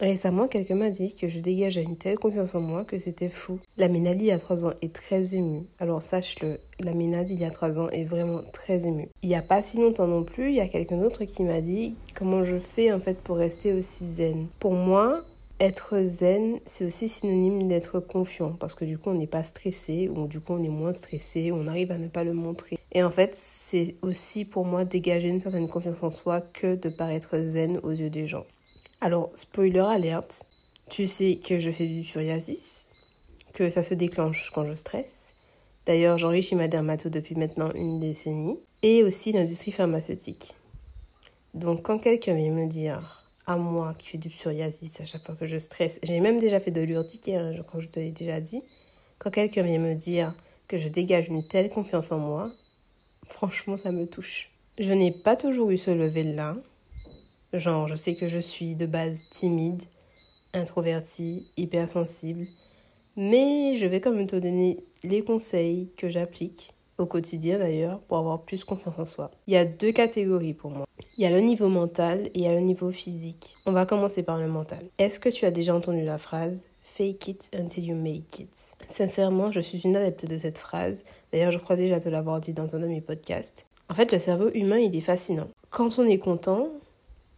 Récemment, quelqu'un m'a dit que je dégageais une telle confiance en moi que c'était fou. La Ménade il y a trois ans est très émue. Alors sache-le, la Ménade il y a trois ans est vraiment très émue. Il n'y a pas si longtemps non plus, il y a quelqu'un d'autre qui m'a dit comment je fais en fait pour rester aussi zen. Pour moi, être zen, c'est aussi synonyme d'être confiant parce que du coup on n'est pas stressé ou du coup on est moins stressé, on arrive à ne pas le montrer. Et en fait, c'est aussi pour moi dégager une certaine confiance en soi que de paraître zen aux yeux des gens. Alors, spoiler alerte, tu sais que je fais du psoriasis, que ça se déclenche quand je stresse. D'ailleurs, j'enrichis ma dermato depuis maintenant une décennie et aussi l'industrie pharmaceutique. Donc, quand quelqu'un vient me dire à moi qui fait du psoriasis à chaque fois que je stresse. J'ai même déjà fait de l'urticaire, hein, que je te l'ai déjà dit. Quand quelqu'un vient me dire que je dégage une telle confiance en moi, franchement, ça me touche. Je n'ai pas toujours eu ce level-là. Genre, je sais que je suis de base timide, introvertie, hypersensible. Mais je vais quand même te donner les conseils que j'applique au quotidien d'ailleurs, pour avoir plus confiance en soi. Il y a deux catégories pour moi. Il y a le niveau mental et il y a le niveau physique. On va commencer par le mental. Est-ce que tu as déjà entendu la phrase Fake it until you make it Sincèrement, je suis une adepte de cette phrase. D'ailleurs, je crois déjà te l'avoir dit dans un de mes podcasts. En fait, le cerveau humain, il est fascinant. Quand on est content,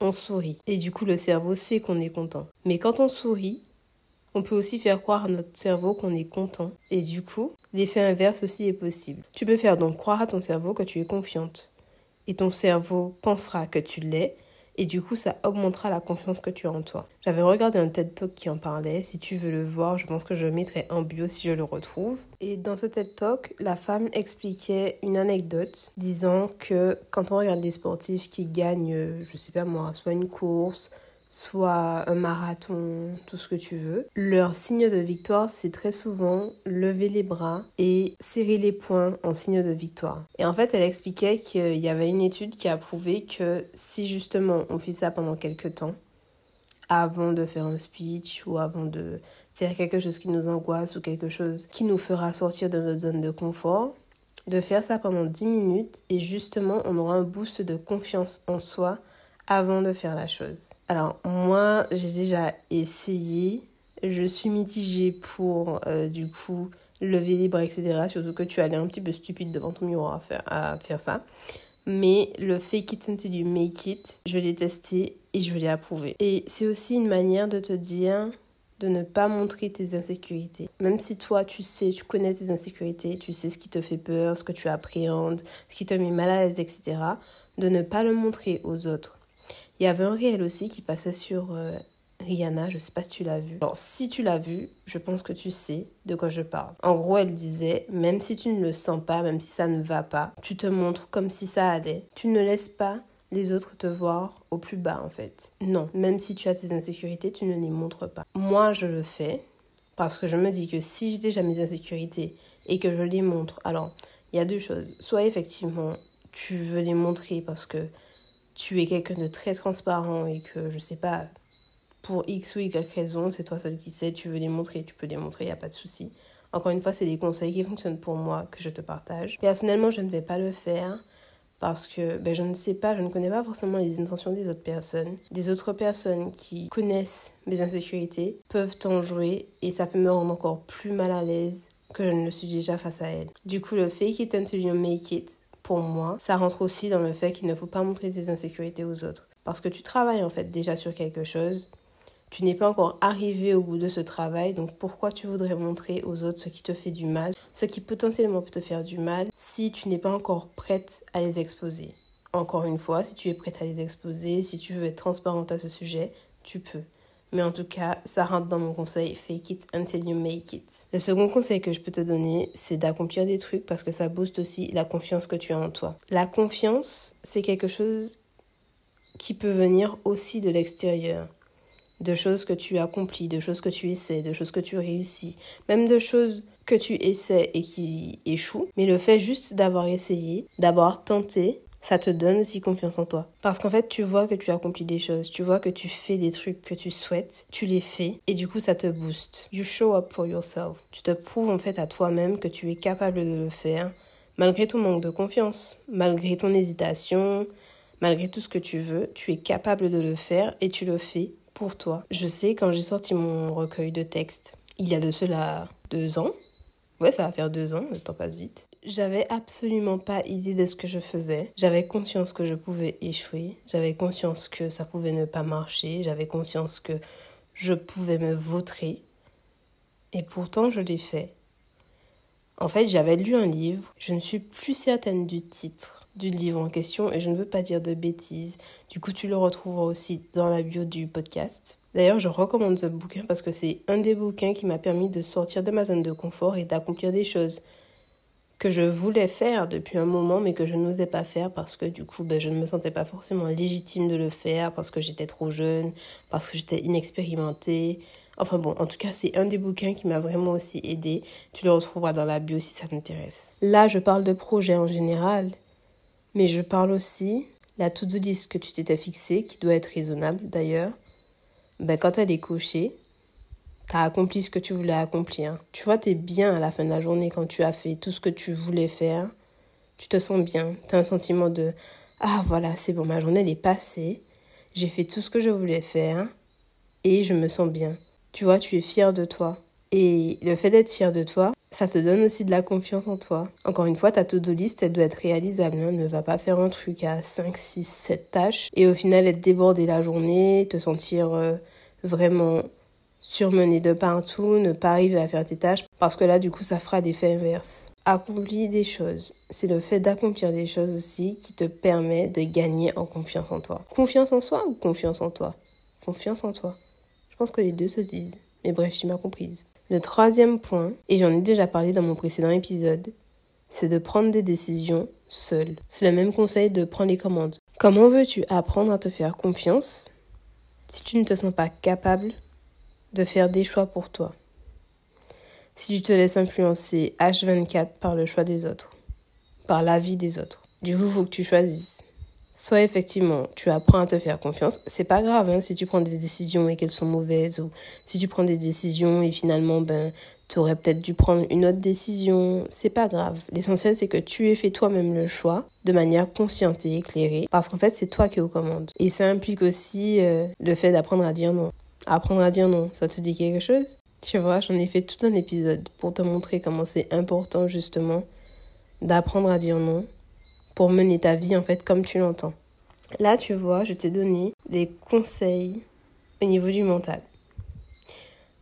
on sourit. Et du coup, le cerveau sait qu'on est content. Mais quand on sourit, on peut aussi faire croire à notre cerveau qu'on est content. Et du coup, l'effet inverse aussi est possible. Tu peux faire donc croire à ton cerveau que tu es confiante. Et ton cerveau pensera que tu l'es. Et du coup, ça augmentera la confiance que tu as en toi. J'avais regardé un TED Talk qui en parlait. Si tu veux le voir, je pense que je mettrai en bio si je le retrouve. Et dans ce TED Talk, la femme expliquait une anecdote disant que quand on regarde des sportifs qui gagnent, je sais pas moi, soit une course, soit un marathon, tout ce que tu veux. Leur signe de victoire, c'est très souvent lever les bras et serrer les poings en signe de victoire. Et en fait, elle expliquait qu'il y avait une étude qui a prouvé que si justement on fait ça pendant quelques temps, avant de faire un speech ou avant de faire quelque chose qui nous angoisse ou quelque chose qui nous fera sortir de notre zone de confort, de faire ça pendant 10 minutes et justement on aura un boost de confiance en soi avant de faire la chose. Alors moi, j'ai déjà essayé. Je suis mitigée pour euh, du coup lever bras, etc. Surtout que tu as l'air un petit peu stupide devant ton miroir à faire, à faire ça. Mais le fake it until you make it, je l'ai testé et je l'ai approuvé. Et c'est aussi une manière de te dire de ne pas montrer tes insécurités. Même si toi, tu sais, tu connais tes insécurités, tu sais ce qui te fait peur, ce que tu appréhendes, ce qui te met mal à l'aise, etc., de ne pas le montrer aux autres. Il y avait un réel aussi qui passait sur euh, Rihanna, je sais pas si tu l'as vu. Alors, si tu l'as vu, je pense que tu sais de quoi je parle. En gros, elle disait, même si tu ne le sens pas, même si ça ne va pas, tu te montres comme si ça allait. Tu ne laisses pas les autres te voir au plus bas, en fait. Non, même si tu as tes insécurités, tu ne les montres pas. Moi, je le fais parce que je me dis que si j'ai déjà mes insécurités et que je les montre, alors, il y a deux choses. Soit effectivement, tu veux les montrer parce que tu es quelqu'un de très transparent et que, je sais pas, pour X ou Y raison, c'est toi seul qui sais, tu veux les montrer, tu peux les montrer, il a pas de souci. Encore une fois, c'est des conseils qui fonctionnent pour moi que je te partage. Personnellement, je ne vais pas le faire parce que ben, je ne sais pas, je ne connais pas forcément les intentions des autres personnes. Des autres personnes qui connaissent mes insécurités peuvent en jouer et ça peut me rendre encore plus mal à l'aise que je ne le suis déjà face à elles. Du coup, le fake it until you make it, pour moi, ça rentre aussi dans le fait qu'il ne faut pas montrer tes insécurités aux autres. Parce que tu travailles en fait déjà sur quelque chose, tu n'es pas encore arrivé au bout de ce travail, donc pourquoi tu voudrais montrer aux autres ce qui te fait du mal, ce qui potentiellement peut te faire du mal, si tu n'es pas encore prête à les exposer? Encore une fois, si tu es prête à les exposer, si tu veux être transparente à ce sujet, tu peux. Mais en tout cas, ça rentre dans mon conseil, fake it until you make it. Le second conseil que je peux te donner, c'est d'accomplir des trucs parce que ça booste aussi la confiance que tu as en toi. La confiance, c'est quelque chose qui peut venir aussi de l'extérieur. De choses que tu accomplis, de choses que tu essaies, de choses que tu réussis, même de choses que tu essaies et qui échouent. Mais le fait juste d'avoir essayé, d'avoir tenté, ça te donne aussi confiance en toi. Parce qu'en fait, tu vois que tu accomplis des choses, tu vois que tu fais des trucs que tu souhaites, tu les fais, et du coup, ça te booste. You show up for yourself. Tu te prouves en fait à toi-même que tu es capable de le faire, malgré ton manque de confiance, malgré ton hésitation, malgré tout ce que tu veux, tu es capable de le faire et tu le fais pour toi. Je sais, quand j'ai sorti mon recueil de textes, il y a de cela deux ans, ouais, ça va faire deux ans, le temps passe vite, j'avais absolument pas idée de ce que je faisais. J'avais conscience que je pouvais échouer. J'avais conscience que ça pouvait ne pas marcher. J'avais conscience que je pouvais me vautrer. Et pourtant, je l'ai fait. En fait, j'avais lu un livre. Je ne suis plus certaine du titre du livre en question et je ne veux pas dire de bêtises. Du coup, tu le retrouveras aussi dans la bio du podcast. D'ailleurs, je recommande ce bouquin parce que c'est un des bouquins qui m'a permis de sortir de ma zone de confort et d'accomplir des choses que je voulais faire depuis un moment mais que je n'osais pas faire parce que du coup ben, je ne me sentais pas forcément légitime de le faire parce que j'étais trop jeune, parce que j'étais inexpérimentée. Enfin bon, en tout cas c'est un des bouquins qui m'a vraiment aussi aidé. Tu le retrouveras dans la bio si ça t'intéresse. Là je parle de projet en général, mais je parle aussi la to-do list que tu t'étais fixée, qui doit être raisonnable d'ailleurs. Ben, quand elle est cochée, T'as accompli ce que tu voulais accomplir. Tu vois, t'es bien à la fin de la journée quand tu as fait tout ce que tu voulais faire. Tu te sens bien. T'as un sentiment de Ah voilà, c'est bon, ma journée elle est passée. J'ai fait tout ce que je voulais faire et je me sens bien. Tu vois, tu es fier de toi. Et le fait d'être fier de toi, ça te donne aussi de la confiance en toi. Encore une fois, ta to-do list, elle doit être réalisable. Hein. Ne va pas faire un truc à 5, 6, 7 tâches et au final être débordé la journée, te sentir euh, vraiment surmener de partout, ne pas arriver à faire tes tâches, parce que là, du coup, ça fera l'effet inverse. Accomplir des choses. C'est le fait d'accomplir des choses aussi qui te permet de gagner en confiance en toi. Confiance en soi ou confiance en toi? Confiance en toi. Je pense que les deux se disent. Mais bref, tu m'as comprise. Le troisième point, et j'en ai déjà parlé dans mon précédent épisode, c'est de prendre des décisions seul. C'est le même conseil de prendre les commandes. Comment veux-tu apprendre à te faire confiance si tu ne te sens pas capable de faire des choix pour toi. Si tu te laisses influencer H24 par le choix des autres, par l'avis des autres, du coup, il faut que tu choisisses. Soit effectivement, tu apprends à te faire confiance. C'est pas grave hein, si tu prends des décisions et qu'elles sont mauvaises ou si tu prends des décisions et finalement, ben, tu aurais peut-être dû prendre une autre décision. C'est pas grave. L'essentiel, c'est que tu aies fait toi-même le choix de manière consciente et éclairée parce qu'en fait, c'est toi qui es aux commandes. Et ça implique aussi euh, le fait d'apprendre à dire non. Apprendre à dire non, ça te dit quelque chose? Tu vois, j'en ai fait tout un épisode pour te montrer comment c'est important justement d'apprendre à dire non pour mener ta vie en fait comme tu l'entends. Là, tu vois, je t'ai donné des conseils au niveau du mental.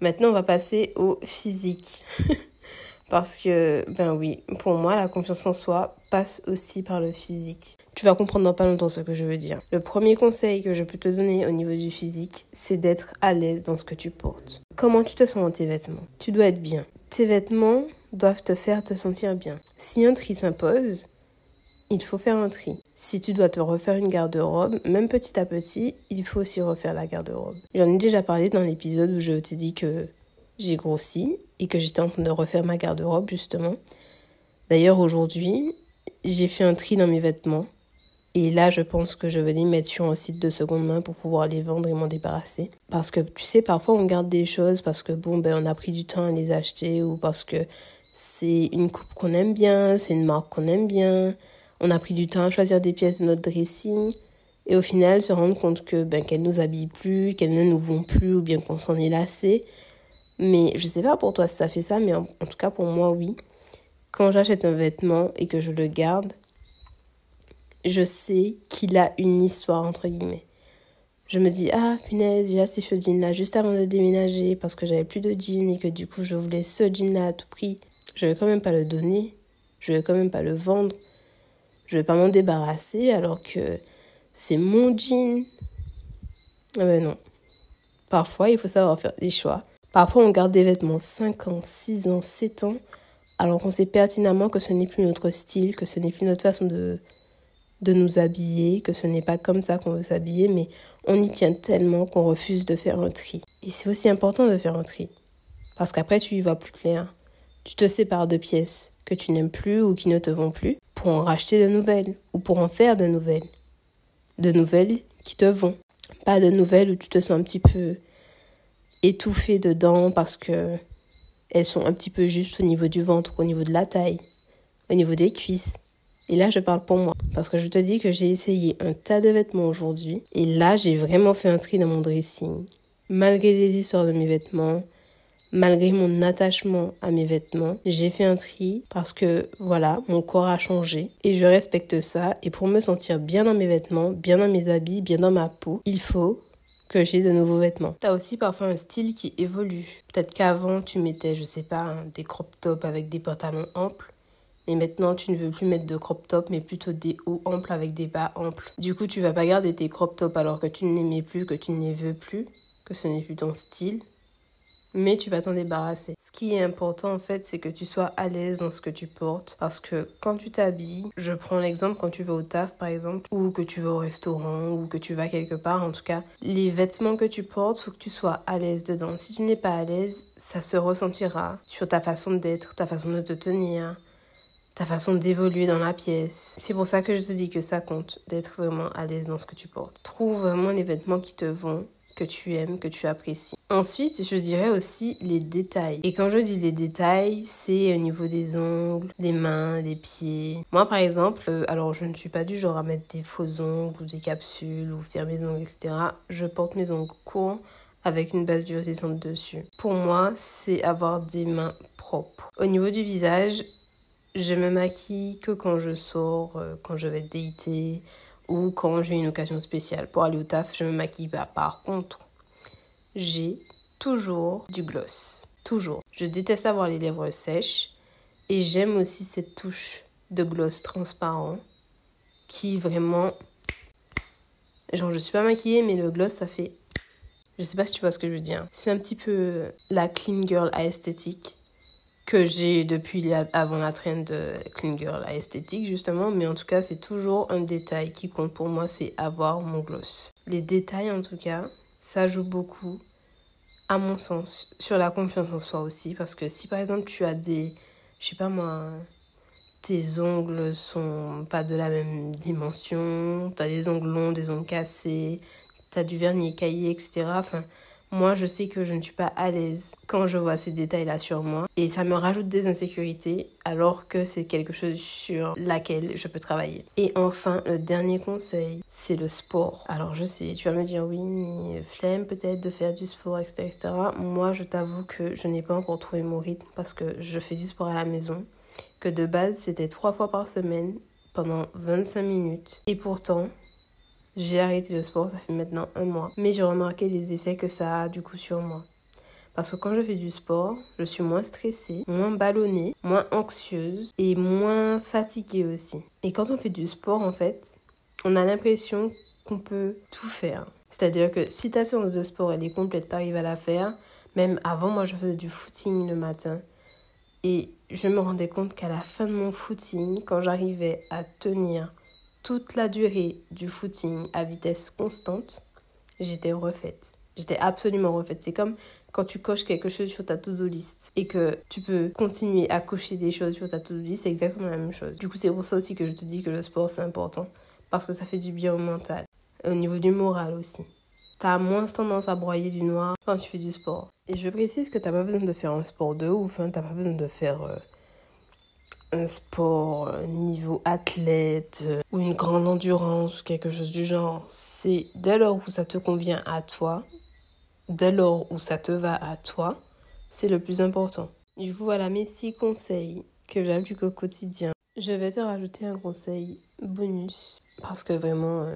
Maintenant, on va passer au physique. Parce que, ben oui, pour moi, la confiance en soi passe aussi par le physique. Tu vas comprendre dans pas longtemps ce que je veux dire. Le premier conseil que je peux te donner au niveau du physique, c'est d'être à l'aise dans ce que tu portes. Comment tu te sens dans tes vêtements? Tu dois être bien. Tes vêtements doivent te faire te sentir bien. Si un tri s'impose, il faut faire un tri. Si tu dois te refaire une garde-robe, même petit à petit, il faut aussi refaire la garde-robe. J'en ai déjà parlé dans l'épisode où je t'ai dit que j'ai grossi et que j'étais en train de refaire ma garde-robe justement. D'ailleurs aujourd'hui, j'ai fait un tri dans mes vêtements et là je pense que je vais les mettre sur un site de seconde main pour pouvoir les vendre et m'en débarrasser. Parce que tu sais, parfois on garde des choses parce que bon ben on a pris du temps à les acheter ou parce que c'est une coupe qu'on aime bien, c'est une marque qu'on aime bien, on a pris du temps à choisir des pièces de notre dressing et au final se rendre compte que ben qu'elles nous habillent plus, qu'elles ne nous vont plus ou bien qu'on s'en est lassé mais je sais pas pour toi si ça fait ça, mais en, tout cas pour moi, oui. Quand j'achète un vêtement et que je le garde, je sais qu'il a une histoire, entre guillemets. Je me dis, ah punaise, j'ai acheté ce jean-là juste avant de déménager parce que j'avais plus de jean et que du coup je voulais ce jean-là à tout prix. Je vais quand même pas le donner, je vais quand même pas le vendre, je vais pas m'en débarrasser alors que c'est mon jean. Ah ben non. Parfois, il faut savoir faire des choix. Parfois, on garde des vêtements 5 ans, 6 ans, 7 ans, alors qu'on sait pertinemment que ce n'est plus notre style, que ce n'est plus notre façon de, de nous habiller, que ce n'est pas comme ça qu'on veut s'habiller, mais on y tient tellement qu'on refuse de faire un tri. Et c'est aussi important de faire un tri, parce qu'après tu y vois plus clair. Tu te sépares de pièces que tu n'aimes plus ou qui ne te vont plus pour en racheter de nouvelles ou pour en faire de nouvelles. De nouvelles qui te vont. Pas de nouvelles où tu te sens un petit peu étouffées dedans parce que elles sont un petit peu justes au niveau du ventre, au niveau de la taille, au niveau des cuisses. Et là, je parle pour moi. Parce que je te dis que j'ai essayé un tas de vêtements aujourd'hui. Et là, j'ai vraiment fait un tri dans mon dressing. malgré les histoires de mes vêtements, malgré mon attachement à mes vêtements, j'ai fait un tri parce que voilà, mon corps a changé et je respecte ça. Et pour me sentir bien dans mes vêtements, bien dans mes habits, bien dans ma peau, il faut que j'ai de nouveaux vêtements. T'as aussi parfois un style qui évolue. Peut-être qu'avant tu mettais, je sais pas, des crop tops avec des pantalons amples. Et maintenant, tu ne veux plus mettre de crop top, mais plutôt des hauts amples avec des bas amples. Du coup, tu vas pas garder tes crop tops alors que tu ne les mets plus, que tu ne les veux plus, que ce n'est plus ton style mais tu vas t'en débarrasser. Ce qui est important en fait, c'est que tu sois à l'aise dans ce que tu portes parce que quand tu t'habilles, je prends l'exemple quand tu vas au taf par exemple ou que tu vas au restaurant ou que tu vas quelque part en tout cas, les vêtements que tu portes, faut que tu sois à l'aise dedans. Si tu n'es pas à l'aise, ça se ressentira sur ta façon d'être, ta façon de te tenir, ta façon d'évoluer dans la pièce. C'est pour ça que je te dis que ça compte d'être vraiment à l'aise dans ce que tu portes. Trouve vraiment les vêtements qui te vont que tu aimes, que tu apprécies. Ensuite, je dirais aussi les détails. Et quand je dis les détails, c'est au niveau des ongles, des mains, des pieds. Moi, par exemple, euh, alors je ne suis pas du genre à mettre des faux ongles ou des capsules ou faire mes ongles, etc. Je porte mes ongles courts avec une base durcissante dessus. Pour moi, c'est avoir des mains propres. Au niveau du visage, je me maquille que quand je sors, euh, quand je vais dater, ou quand j'ai une occasion spéciale. Pour aller au taf, je me maquille pas. Par contre, j'ai toujours du gloss. Toujours. Je déteste avoir les lèvres sèches et j'aime aussi cette touche de gloss transparent qui vraiment... Genre, je suis pas maquillée, mais le gloss, ça fait... Je sais pas si tu vois ce que je veux dire. C'est un petit peu la clean girl à esthétique que j'ai depuis avant la trend de Clean Girl à esthétique justement, mais en tout cas c'est toujours un détail qui compte pour moi, c'est avoir mon gloss. Les détails en tout cas, ça joue beaucoup à mon sens sur la confiance en soi aussi parce que si par exemple tu as des, je sais pas moi, tes ongles sont pas de la même dimension, tu as des ongles longs, des ongles cassés, tu as du vernis caillé, etc. Enfin, moi, je sais que je ne suis pas à l'aise quand je vois ces détails-là sur moi. Et ça me rajoute des insécurités alors que c'est quelque chose sur laquelle je peux travailler. Et enfin, le dernier conseil, c'est le sport. Alors, je sais, tu vas me dire oui, mais flemme peut-être de faire du sport, etc., etc. Moi, je t'avoue que je n'ai pas encore trouvé mon rythme parce que je fais du sport à la maison. Que de base, c'était trois fois par semaine pendant 25 minutes. Et pourtant, j'ai arrêté le sport, ça fait maintenant un mois. Mais j'ai remarqué les effets que ça a du coup sur moi. Parce que quand je fais du sport, je suis moins stressée, moins ballonnée, moins anxieuse et moins fatiguée aussi. Et quand on fait du sport, en fait, on a l'impression qu'on peut tout faire. C'est-à-dire que si ta séance de sport elle est complète, t'arrives à la faire. Même avant, moi, je faisais du footing le matin. Et je me rendais compte qu'à la fin de mon footing, quand j'arrivais à tenir toute la durée du footing à vitesse constante, j'étais refaite. J'étais absolument refaite. C'est comme quand tu coches quelque chose sur ta to-do list et que tu peux continuer à cocher des choses sur ta to-do list, c'est exactement la même chose. Du coup, c'est pour ça aussi que je te dis que le sport, c'est important. Parce que ça fait du bien au mental. Au niveau du moral aussi. T'as moins tendance à broyer du noir quand tu fais du sport. Et je précise que t'as pas besoin de faire un sport de ouf, hein. t'as pas besoin de faire euh, un sport euh, niveau athlète euh, ou une grande endurance, quelque chose du genre. C'est dès lors où ça te convient à toi, dès lors où ça te va à toi, c'est le plus important. Voilà mes six conseils que j'applique au quotidien. Je vais te rajouter un conseil bonus parce que vraiment, euh,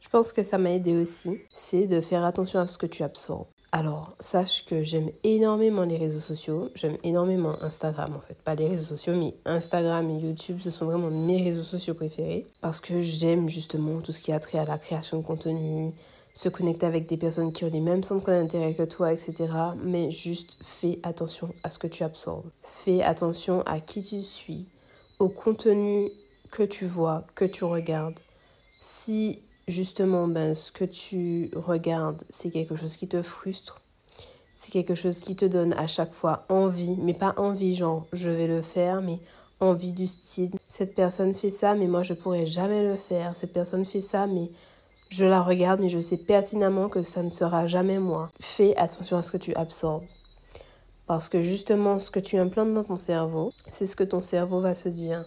je pense que ça m'a aidé aussi. C'est de faire attention à ce que tu absorbes. Alors, sache que j'aime énormément les réseaux sociaux. J'aime énormément Instagram, en fait. Pas les réseaux sociaux, mais Instagram et YouTube, ce sont vraiment mes réseaux sociaux préférés. Parce que j'aime justement tout ce qui a trait à la création de contenu, se connecter avec des personnes qui ont les mêmes centres d'intérêt que toi, etc. Mais juste fais attention à ce que tu absorbes. Fais attention à qui tu suis, au contenu que tu vois, que tu regardes. Si justement, ben, ce que tu regardes, c'est quelque chose qui te frustre, c'est quelque chose qui te donne à chaque fois envie, mais pas envie genre je vais le faire, mais envie du style. Cette personne fait ça, mais moi je pourrais jamais le faire. Cette personne fait ça, mais je la regarde, mais je sais pertinemment que ça ne sera jamais moi. Fais attention à ce que tu absorbes. Parce que justement, ce que tu implantes dans ton cerveau, c'est ce que ton cerveau va se dire.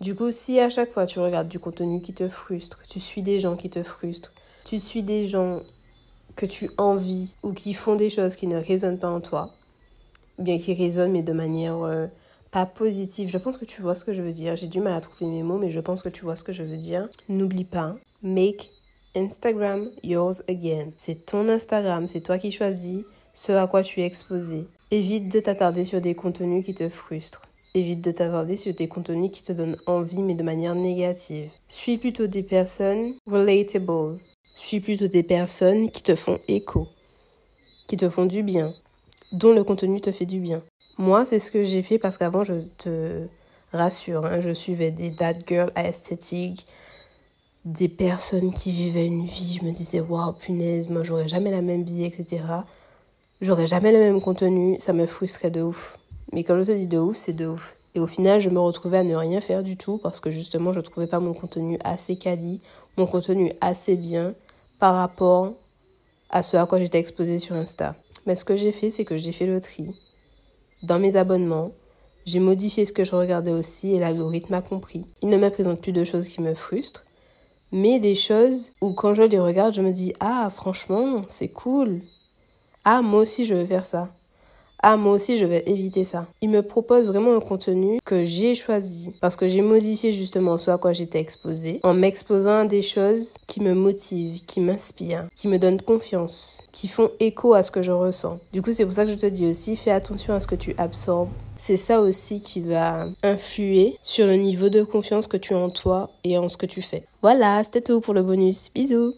Du coup, si à chaque fois tu regardes du contenu qui te frustre, tu suis des gens qui te frustrent, tu suis des gens que tu envies ou qui font des choses qui ne résonnent pas en toi, bien qui résonnent mais de manière euh, pas positive. Je pense que tu vois ce que je veux dire. J'ai du mal à trouver mes mots, mais je pense que tu vois ce que je veux dire. N'oublie pas, make Instagram yours again. C'est ton Instagram, c'est toi qui choisis ce à quoi tu es exposé. Évite de t'attarder sur des contenus qui te frustrent. Évite de t'attarder sur des contenus qui te donnent envie mais de manière négative. Suis plutôt des personnes relatable. Suis plutôt des personnes qui te font écho, qui te font du bien, dont le contenu te fait du bien. Moi, c'est ce que j'ai fait parce qu'avant, je te rassure, hein, je suivais des dad girls à des personnes qui vivaient une vie. Je me disais, waouh, punaise, moi, j'aurais jamais la même vie, etc. J'aurais jamais le même contenu, ça me frustrait de ouf. Mais quand je te dis de ouf, c'est de ouf. Et au final, je me retrouvais à ne rien faire du tout parce que justement, je ne trouvais pas mon contenu assez quali, mon contenu assez bien par rapport à ce à quoi j'étais exposée sur Insta. Mais ce que j'ai fait, c'est que j'ai fait le tri dans mes abonnements. J'ai modifié ce que je regardais aussi et l'algorithme a compris. Il ne me présente plus de choses qui me frustrent, mais des choses où quand je les regarde, je me dis Ah, franchement, c'est cool. Ah, moi aussi, je veux faire ça ah moi aussi je vais éviter ça. Il me propose vraiment un contenu que j'ai choisi parce que j'ai modifié justement ce à quoi j'étais exposée en m'exposant à des choses qui me motivent, qui m'inspirent, qui me donnent confiance, qui font écho à ce que je ressens. Du coup c'est pour ça que je te dis aussi fais attention à ce que tu absorbes. C'est ça aussi qui va influer sur le niveau de confiance que tu as en toi et en ce que tu fais. Voilà, c'était tout pour le bonus. Bisous